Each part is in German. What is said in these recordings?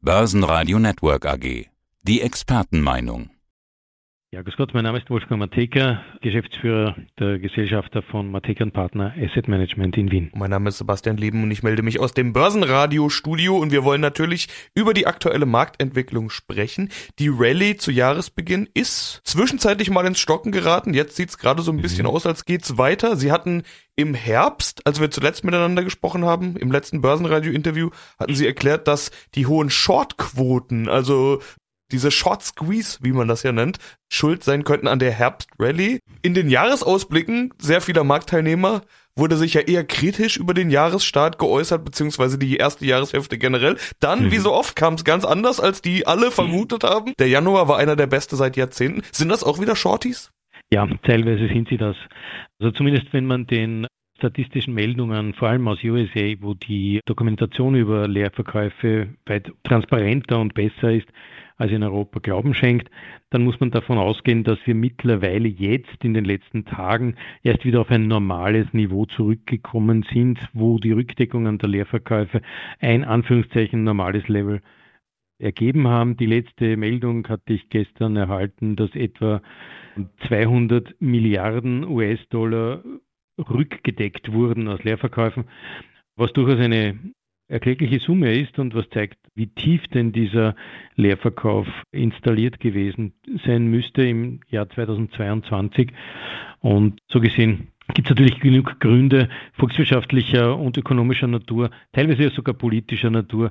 Börsenradio Network AG. Die Expertenmeinung. Ja, grüß Gott, mein Name ist Wolfgang Mateka, Geschäftsführer der Gesellschafter von Mateka Partner Asset Management in Wien. Mein Name ist Sebastian Leben und ich melde mich aus dem Börsenradio-Studio und wir wollen natürlich über die aktuelle Marktentwicklung sprechen. Die Rallye zu Jahresbeginn ist zwischenzeitlich mal ins Stocken geraten. Jetzt sieht es gerade so ein bisschen mhm. aus, als geht's weiter. Sie hatten im Herbst, als wir zuletzt miteinander gesprochen haben, im letzten Börsenradio-Interview, hatten Sie erklärt, dass die hohen Shortquoten, also diese Short Squeeze, wie man das ja nennt, schuld sein könnten an der Herbstrally. In den Jahresausblicken sehr vieler Marktteilnehmer wurde sich ja eher kritisch über den Jahresstart geäußert, beziehungsweise die erste Jahreshälfte generell. Dann, mhm. wie so oft, kam es ganz anders, als die alle vermutet haben. Der Januar war einer der beste seit Jahrzehnten. Sind das auch wieder Shorties? Ja, teilweise sind sie das. Also zumindest wenn man den statistischen Meldungen, vor allem aus USA, wo die Dokumentation über Leerverkäufe weit transparenter und besser ist, als in Europa Glauben schenkt, dann muss man davon ausgehen, dass wir mittlerweile jetzt in den letzten Tagen erst wieder auf ein normales Niveau zurückgekommen sind, wo die Rückdeckungen der Leerverkäufe ein Anführungszeichen normales Level ergeben haben. Die letzte Meldung hatte ich gestern erhalten, dass etwa 200 Milliarden US-Dollar rückgedeckt wurden aus Leerverkäufen, was durchaus eine erklägliche Summe ist und was zeigt, wie tief denn dieser Leerverkauf installiert gewesen sein müsste im Jahr 2022. Und so gesehen gibt es natürlich genug Gründe volkswirtschaftlicher und ökonomischer Natur, teilweise sogar politischer Natur,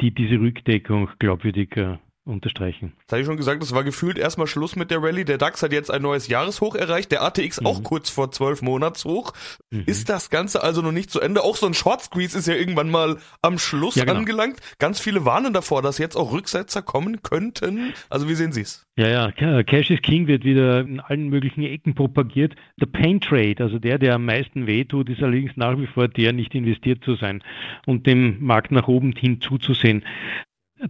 die diese Rückdeckung glaubwürdiger unterstreichen. Das hatte ich schon gesagt, es war gefühlt erstmal Schluss mit der Rallye. Der DAX hat jetzt ein neues Jahreshoch erreicht, der ATX mhm. auch kurz vor zwölf Monatshoch. Mhm. Ist das Ganze also noch nicht zu Ende? Auch so ein Short Squeeze ist ja irgendwann mal am Schluss ja, genau. angelangt. Ganz viele warnen davor, dass jetzt auch Rücksetzer kommen könnten. Also wie sehen Sie es? Ja, ja, Cash is King wird wieder in allen möglichen Ecken propagiert. Der Pain Trade, also der, der am meisten wehtut, ist allerdings nach wie vor der, nicht investiert zu sein und dem Markt nach oben hin zuzusehen.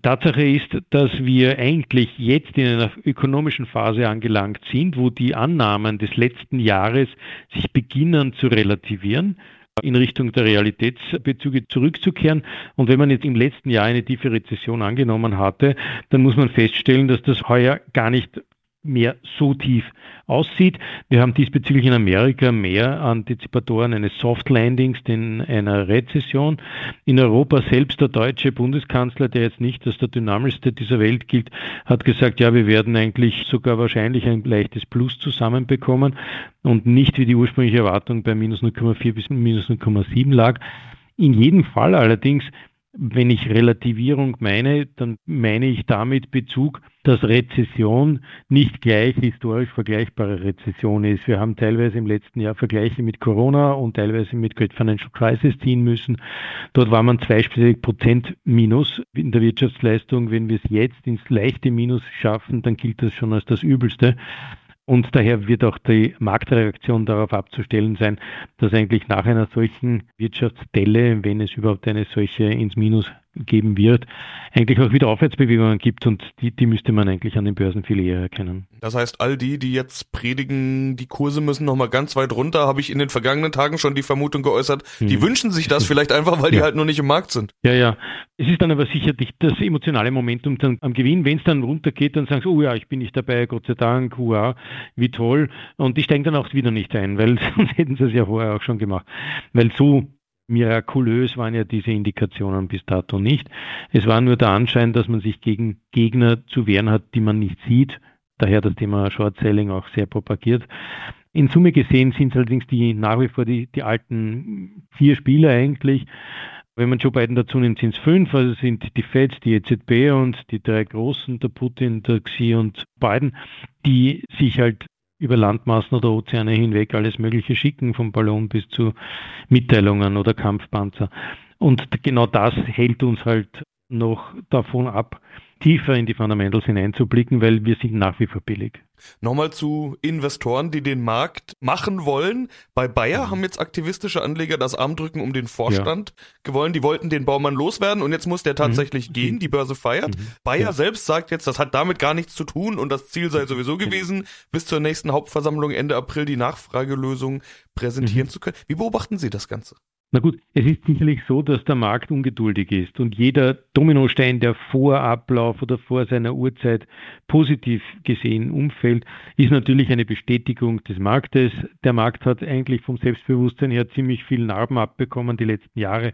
Tatsache ist, dass wir eigentlich jetzt in einer ökonomischen Phase angelangt sind, wo die Annahmen des letzten Jahres sich beginnen zu relativieren in Richtung der Realitätsbezüge zurückzukehren. Und wenn man jetzt im letzten Jahr eine tiefe Rezession angenommen hatte, dann muss man feststellen, dass das heuer gar nicht mehr so tief aussieht. Wir haben diesbezüglich in Amerika mehr Antizipatoren eines Soft Landings denn einer Rezession. In Europa selbst der deutsche Bundeskanzler, der jetzt nicht als der dynamischste dieser Welt gilt, hat gesagt, ja, wir werden eigentlich sogar wahrscheinlich ein leichtes Plus zusammenbekommen und nicht wie die ursprüngliche Erwartung bei minus 0,4 bis minus 0,7 lag. In jedem Fall allerdings wenn ich Relativierung meine, dann meine ich damit Bezug, dass Rezession nicht gleich historisch vergleichbare Rezession ist. Wir haben teilweise im letzten Jahr Vergleiche mit Corona und teilweise mit Great Financial Crisis ziehen müssen. Dort war man zweistellig Prozent Minus in der Wirtschaftsleistung. Wenn wir es jetzt ins leichte Minus schaffen, dann gilt das schon als das Übelste. Und daher wird auch die Marktreaktion darauf abzustellen sein, dass eigentlich nach einer solchen Wirtschaftsdelle, wenn es überhaupt eine solche ins Minus geben wird, eigentlich auch wieder Aufwärtsbewegungen gibt und die, die müsste man eigentlich an den Börsen viel eher erkennen. Das heißt, all die, die jetzt predigen, die Kurse müssen nochmal ganz weit runter, habe ich in den vergangenen Tagen schon die Vermutung geäußert, hm. die wünschen sich das vielleicht einfach, weil ja. die halt nur nicht im Markt sind. Ja, ja. Es ist dann aber sicherlich das emotionale Momentum dann am Gewinn. Wenn es dann runtergeht, dann sagen sie, oh ja, ich bin nicht dabei, Gott sei Dank, hurra, wie toll. Und die steigen dann auch wieder nicht ein, weil sonst hätten sie es ja vorher auch schon gemacht. Weil so mirakulös waren ja diese Indikationen bis dato nicht. Es war nur der Anschein, dass man sich gegen Gegner zu wehren hat, die man nicht sieht. Daher das Thema Short Selling auch sehr propagiert. In Summe gesehen sind es allerdings die nach wie vor die, die alten vier Spieler eigentlich. Wenn man Joe Biden dazu nimmt, sind es fünf, also sind die Fed, die EZB und die drei Großen, der Putin, der Xi und Biden, die sich halt über Landmassen oder Ozeane hinweg alles Mögliche schicken, vom Ballon bis zu Mitteilungen oder Kampfpanzer. Und genau das hält uns halt noch davon ab, tiefer in die Fundamentals hineinzublicken, weil wir sind nach wie vor billig. Nochmal zu Investoren, die den Markt machen wollen. Bei Bayer mhm. haben jetzt aktivistische Anleger das Armdrücken um den Vorstand ja. gewollt. Die wollten den Baumann loswerden und jetzt muss der tatsächlich mhm. gehen. Die Börse feiert. Mhm. Bayer ja. selbst sagt jetzt, das hat damit gar nichts zu tun und das Ziel sei sowieso gewesen, bis zur nächsten Hauptversammlung Ende April die Nachfragelösung präsentieren mhm. zu können. Wie beobachten Sie das Ganze? Na gut, es ist sicherlich so, dass der Markt ungeduldig ist und jeder Dominostein, der vor Ablauf oder vor seiner Uhrzeit positiv gesehen umfällt, ist natürlich eine Bestätigung des Marktes. Der Markt hat eigentlich vom Selbstbewusstsein her ziemlich viel Narben abbekommen die letzten Jahre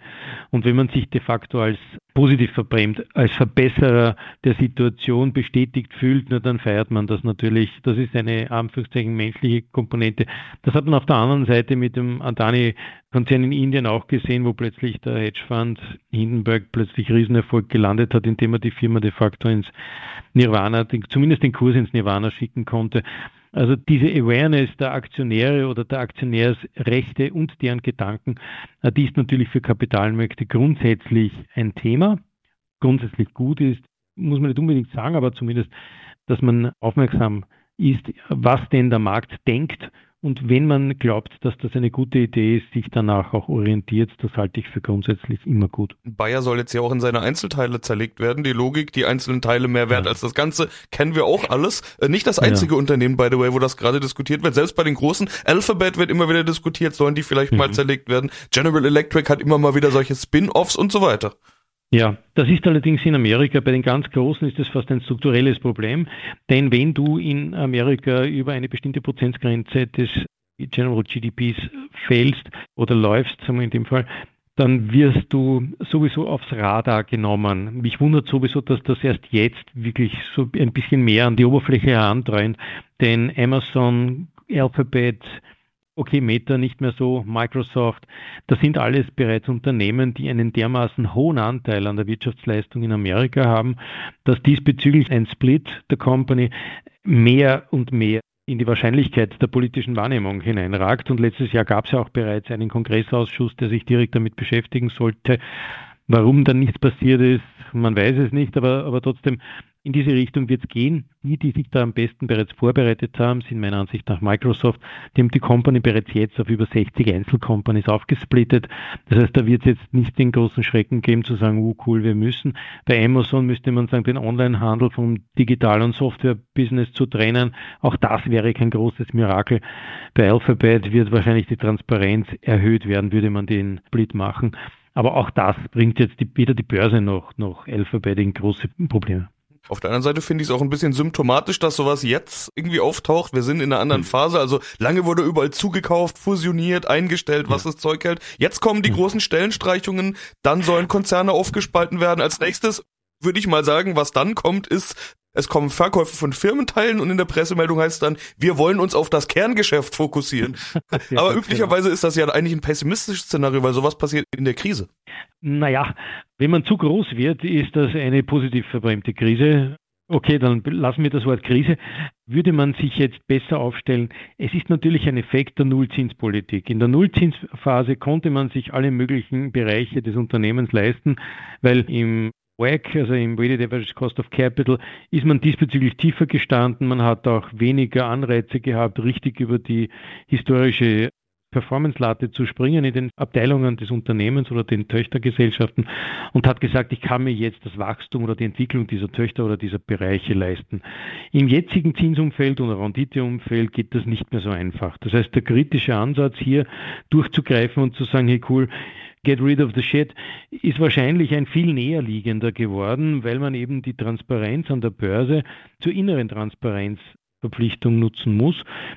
und wenn man sich de facto als positiv verbrämt, als Verbesserer der Situation bestätigt fühlt, na, dann feiert man das natürlich. Das ist eine Anführungszeichen menschliche Komponente. Das hat man auf der anderen Seite mit dem Adani-Konzern in Indien auch gesehen, wo plötzlich der Hedgefonds Hindenburg plötzlich Riesenerfolg gelandet hat, indem er die Firma de facto ins Nirvana, zumindest den Kurs ins Nirvana schicken konnte. Also diese Awareness der Aktionäre oder der Aktionärsrechte und deren Gedanken, äh, die ist natürlich für Kapitalmärkte grundsätzlich ein Thema. Grundsätzlich gut ist, muss man nicht unbedingt sagen, aber zumindest, dass man aufmerksam ist, was denn der Markt denkt und wenn man glaubt, dass das eine gute Idee ist, sich danach auch orientiert, das halte ich für grundsätzlich immer gut. Bayer soll jetzt ja auch in seine Einzelteile zerlegt werden. Die Logik, die einzelnen Teile mehr wert ja. als das Ganze, kennen wir auch alles. Äh, nicht das einzige ja. Unternehmen, by the way, wo das gerade diskutiert wird. Selbst bei den großen, Alphabet wird immer wieder diskutiert, sollen die vielleicht mhm. mal zerlegt werden. General Electric hat immer mal wieder solche Spin-offs und so weiter. Ja, das ist allerdings in Amerika, bei den ganz Großen ist das fast ein strukturelles Problem, denn wenn du in Amerika über eine bestimmte Prozentgrenze des General GDPs fällst oder läufst, sagen wir in dem Fall, dann wirst du sowieso aufs Radar genommen. Mich wundert sowieso, dass das erst jetzt wirklich so ein bisschen mehr an die Oberfläche herantreint, denn Amazon, Alphabet, okay, Meta nicht mehr so, Microsoft, das sind alles bereits Unternehmen, die einen dermaßen hohen Anteil an der Wirtschaftsleistung in Amerika haben, dass diesbezüglich ein Split der Company mehr und mehr in die Wahrscheinlichkeit der politischen Wahrnehmung hineinragt. Und letztes Jahr gab es ja auch bereits einen Kongressausschuss, der sich direkt damit beschäftigen sollte. Warum dann nichts passiert ist, man weiß es nicht, aber, aber trotzdem in diese Richtung wird es gehen. Die, die sich da am besten bereits vorbereitet haben, sind meiner Ansicht nach Microsoft. Die haben die Company bereits jetzt auf über 60 Einzelcompanies aufgesplittet. Das heißt, da wird es jetzt nicht den großen Schrecken geben zu sagen, uh, cool, wir müssen. Bei Amazon müsste man sagen, den Onlinehandel vom Digital- und Software-Business zu trennen. Auch das wäre kein großes Mirakel. Bei Alphabet wird wahrscheinlich die Transparenz erhöht werden, würde man den Split machen. Aber auch das bringt jetzt die, weder die Börse noch, noch Alphabet in große Probleme. Auf der anderen Seite finde ich es auch ein bisschen symptomatisch, dass sowas jetzt irgendwie auftaucht. Wir sind in einer anderen hm. Phase. Also lange wurde überall zugekauft, fusioniert, eingestellt, was das Zeug hält. Jetzt kommen die hm. großen Stellenstreichungen. Dann sollen Konzerne aufgespalten werden. Als nächstes würde ich mal sagen, was dann kommt, ist es kommen Verkäufe von Firmenteilen und in der Pressemeldung heißt es dann, wir wollen uns auf das Kerngeschäft fokussieren. ja, Aber üblicherweise genau. ist das ja eigentlich ein pessimistisches Szenario, weil sowas passiert in der Krise. Naja, wenn man zu groß wird, ist das eine positiv verbrämte Krise. Okay, dann lassen wir das Wort Krise. Würde man sich jetzt besser aufstellen? Es ist natürlich ein Effekt der Nullzinspolitik. In der Nullzinsphase konnte man sich alle möglichen Bereiche des Unternehmens leisten, weil im WACC, also im Weighted Average Cost of Capital, ist man diesbezüglich tiefer gestanden. Man hat auch weniger Anreize gehabt, richtig über die historische Performance-Latte zu springen in den Abteilungen des Unternehmens oder den Töchtergesellschaften und hat gesagt, ich kann mir jetzt das Wachstum oder die Entwicklung dieser Töchter oder dieser Bereiche leisten. Im jetzigen Zinsumfeld oder Renditeumfeld geht das nicht mehr so einfach. Das heißt, der kritische Ansatz hier durchzugreifen und zu sagen, hey cool, Get rid of the shit ist wahrscheinlich ein viel näher liegender geworden, weil man eben die Transparenz an der Börse zur inneren Transparenz Verpflichtung nutzen muss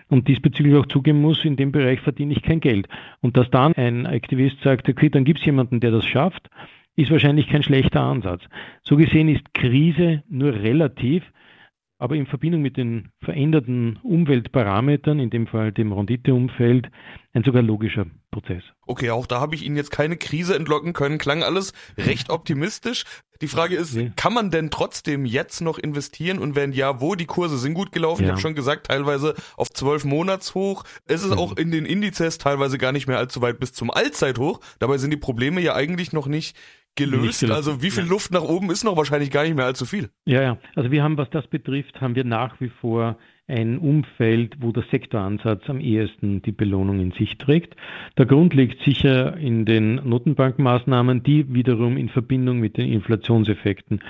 und diesbezüglich auch zugeben muss, in dem Bereich verdiene ich kein Geld. Und dass dann ein Aktivist sagt, okay, dann gibt es jemanden, der das schafft, ist wahrscheinlich kein schlechter Ansatz. So gesehen ist Krise nur relativ aber in Verbindung mit den veränderten Umweltparametern, in dem Fall dem Renditeumfeld, ein sogar logischer Prozess. Okay, auch da habe ich Ihnen jetzt keine Krise entlocken können. Klang alles recht optimistisch. Die Frage ist, nee. kann man denn trotzdem jetzt noch investieren und wenn ja, wo? Die Kurse sind gut gelaufen. Ja. Ich habe schon gesagt, teilweise auf zwölf Monats hoch. Es ist mhm. auch in den Indizes teilweise gar nicht mehr allzu weit bis zum Allzeithoch. Dabei sind die Probleme ja eigentlich noch nicht gelöst. gelöst. Also wie viel ja. Luft nach oben ist noch wahrscheinlich gar nicht mehr allzu viel. Ja, ja. Also wir haben, was das betrifft, haben wir nach wie vor ein Umfeld, wo der Sektoransatz am ehesten die Belohnung in sich trägt. Der Grund liegt sicher in den Notenbankmaßnahmen, die wiederum in Verbindung mit den Inflationseffekten.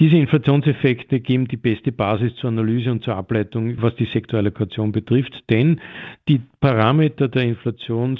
Diese Inflationseffekte geben die beste Basis zur Analyse und zur Ableitung, was die Sektorallokation betrifft, denn die Parameter der Inflations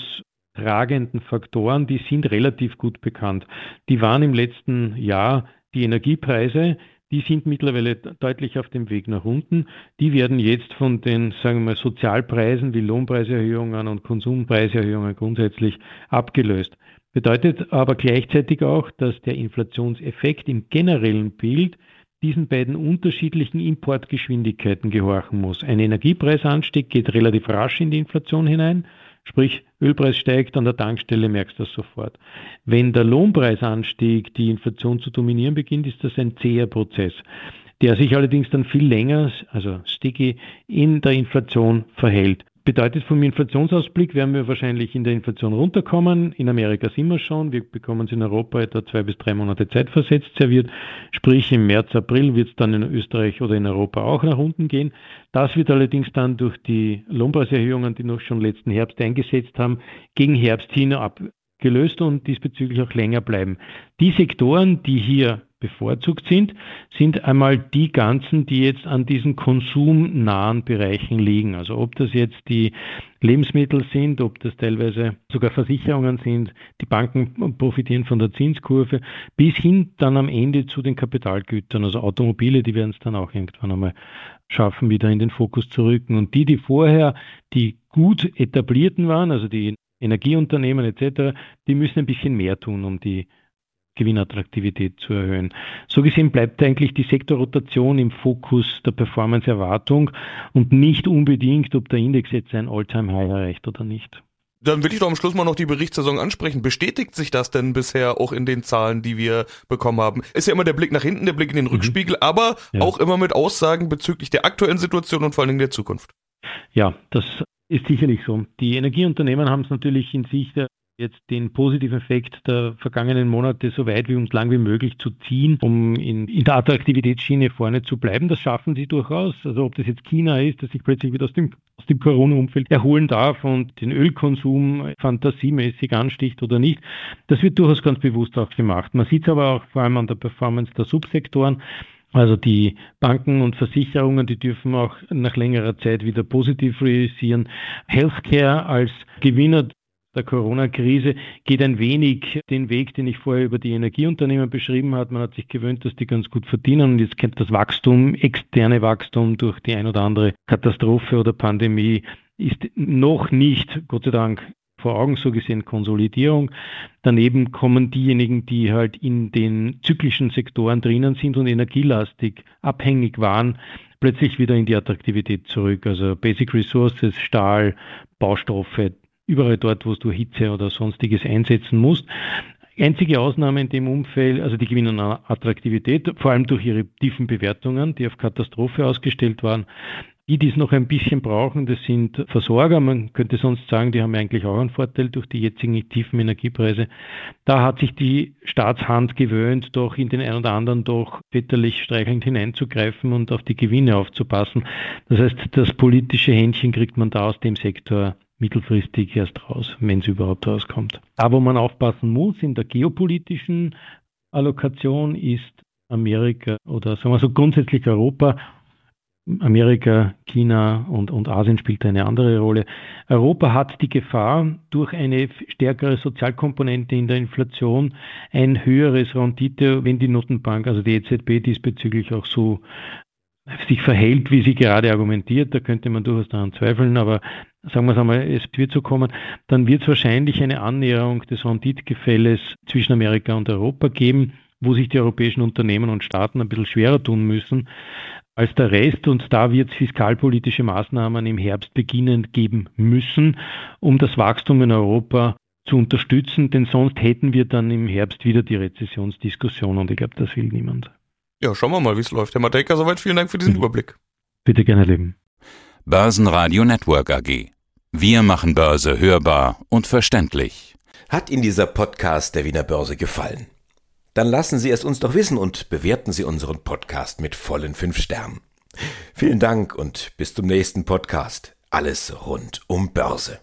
tragenden Faktoren, die sind relativ gut bekannt. Die waren im letzten Jahr die Energiepreise, die sind mittlerweile deutlich auf dem Weg nach unten. Die werden jetzt von den, sagen wir mal, Sozialpreisen wie Lohnpreiserhöhungen und Konsumpreiserhöhungen grundsätzlich abgelöst. Bedeutet aber gleichzeitig auch, dass der Inflationseffekt im generellen Bild diesen beiden unterschiedlichen Importgeschwindigkeiten gehorchen muss. Ein Energiepreisanstieg geht relativ rasch in die Inflation hinein, sprich Ölpreis steigt, an der Tankstelle merkst du das sofort. Wenn der Lohnpreisanstieg die Inflation zu dominieren beginnt, ist das ein zäher Prozess, der sich allerdings dann viel länger, also sticky, in der Inflation verhält. Bedeutet vom Inflationsausblick werden wir wahrscheinlich in der Inflation runterkommen. In Amerika sind wir schon. Wir bekommen es in Europa etwa zwei bis drei Monate Zeit versetzt serviert. Sprich, im März, April wird es dann in Österreich oder in Europa auch nach unten gehen. Das wird allerdings dann durch die Lohnpreiserhöhungen, die noch schon letzten Herbst eingesetzt haben, gegen Herbst hin abgelöst und diesbezüglich auch länger bleiben. Die Sektoren, die hier bevorzugt sind, sind einmal die ganzen, die jetzt an diesen konsumnahen Bereichen liegen. Also ob das jetzt die Lebensmittel sind, ob das teilweise sogar Versicherungen sind, die Banken profitieren von der Zinskurve, bis hin dann am Ende zu den Kapitalgütern, also Automobile, die werden es dann auch irgendwann einmal schaffen, wieder in den Fokus zu rücken. Und die, die vorher die gut etablierten waren, also die Energieunternehmen etc., die müssen ein bisschen mehr tun, um die Gewinnattraktivität zu erhöhen. So gesehen bleibt eigentlich die Sektorrotation im Fokus der Performance-Erwartung und nicht unbedingt, ob der Index jetzt ein All-Time-High erreicht oder nicht. Dann will ich doch am Schluss mal noch die Berichtssaison ansprechen. Bestätigt sich das denn bisher auch in den Zahlen, die wir bekommen haben? Ist ja immer der Blick nach hinten, der Blick in den mhm. Rückspiegel, aber ja. auch immer mit Aussagen bezüglich der aktuellen Situation und vor allen Dingen der Zukunft. Ja, das ist sicherlich so. Die Energieunternehmen haben es natürlich in sich jetzt den positiven Effekt der vergangenen Monate so weit wie uns lang wie möglich zu ziehen, um in, in, der Attraktivitätsschiene vorne zu bleiben. Das schaffen sie durchaus. Also ob das jetzt China ist, das sich plötzlich wieder aus dem, aus dem Corona-Umfeld erholen darf und den Ölkonsum fantasiemäßig ansticht oder nicht, das wird durchaus ganz bewusst auch gemacht. Man sieht es aber auch vor allem an der Performance der Subsektoren. Also die Banken und Versicherungen, die dürfen auch nach längerer Zeit wieder positiv realisieren. Healthcare als Gewinner der Corona-Krise geht ein wenig den Weg, den ich vorher über die Energieunternehmen beschrieben habe. Man hat sich gewöhnt, dass die ganz gut verdienen und jetzt kennt das Wachstum, externe Wachstum durch die ein oder andere Katastrophe oder Pandemie ist noch nicht, Gott sei Dank, vor Augen so gesehen Konsolidierung. Daneben kommen diejenigen, die halt in den zyklischen Sektoren drinnen sind und energielastig abhängig waren, plötzlich wieder in die Attraktivität zurück. Also Basic Resources, Stahl, Baustoffe, überall dort, wo du Hitze oder sonstiges einsetzen musst. Einzige Ausnahme in dem Umfeld, also die gewinnen an Attraktivität, vor allem durch ihre tiefen Bewertungen, die auf Katastrophe ausgestellt waren. Die, die es noch ein bisschen brauchen, das sind Versorger. Man könnte sonst sagen, die haben eigentlich auch einen Vorteil durch die jetzigen tiefen Energiepreise. Da hat sich die Staatshand gewöhnt, doch in den einen oder anderen doch väterlich streichelnd hineinzugreifen und auf die Gewinne aufzupassen. Das heißt, das politische Händchen kriegt man da aus dem Sektor mittelfristig erst raus, wenn es überhaupt rauskommt. Da, wo man aufpassen muss in der geopolitischen Allokation, ist Amerika oder sagen wir so grundsätzlich Europa. Amerika, China und, und Asien spielt eine andere Rolle. Europa hat die Gefahr, durch eine stärkere Sozialkomponente in der Inflation ein höheres Rendite, wenn die Notenbank, also die EZB diesbezüglich auch so sich verhält, wie sie gerade argumentiert, da könnte man durchaus daran zweifeln, aber sagen wir es einmal, es wird so kommen, dann wird es wahrscheinlich eine Annäherung des Renditgefälles zwischen Amerika und Europa geben, wo sich die europäischen Unternehmen und Staaten ein bisschen schwerer tun müssen als der Rest. Und da wird es fiskalpolitische Maßnahmen im Herbst beginnend geben müssen, um das Wachstum in Europa zu unterstützen, denn sonst hätten wir dann im Herbst wieder die Rezessionsdiskussion und ich glaube, das will niemand. Ja, schauen wir mal, wie es läuft. Herr Matejka, soweit vielen Dank für diesen mhm. Überblick. Bitte gerne, Leben. Börsenradio Network AG. Wir machen Börse hörbar und verständlich. Hat Ihnen dieser Podcast der Wiener Börse gefallen? Dann lassen Sie es uns doch wissen und bewerten Sie unseren Podcast mit vollen fünf Sternen. Vielen Dank und bis zum nächsten Podcast. Alles rund um Börse.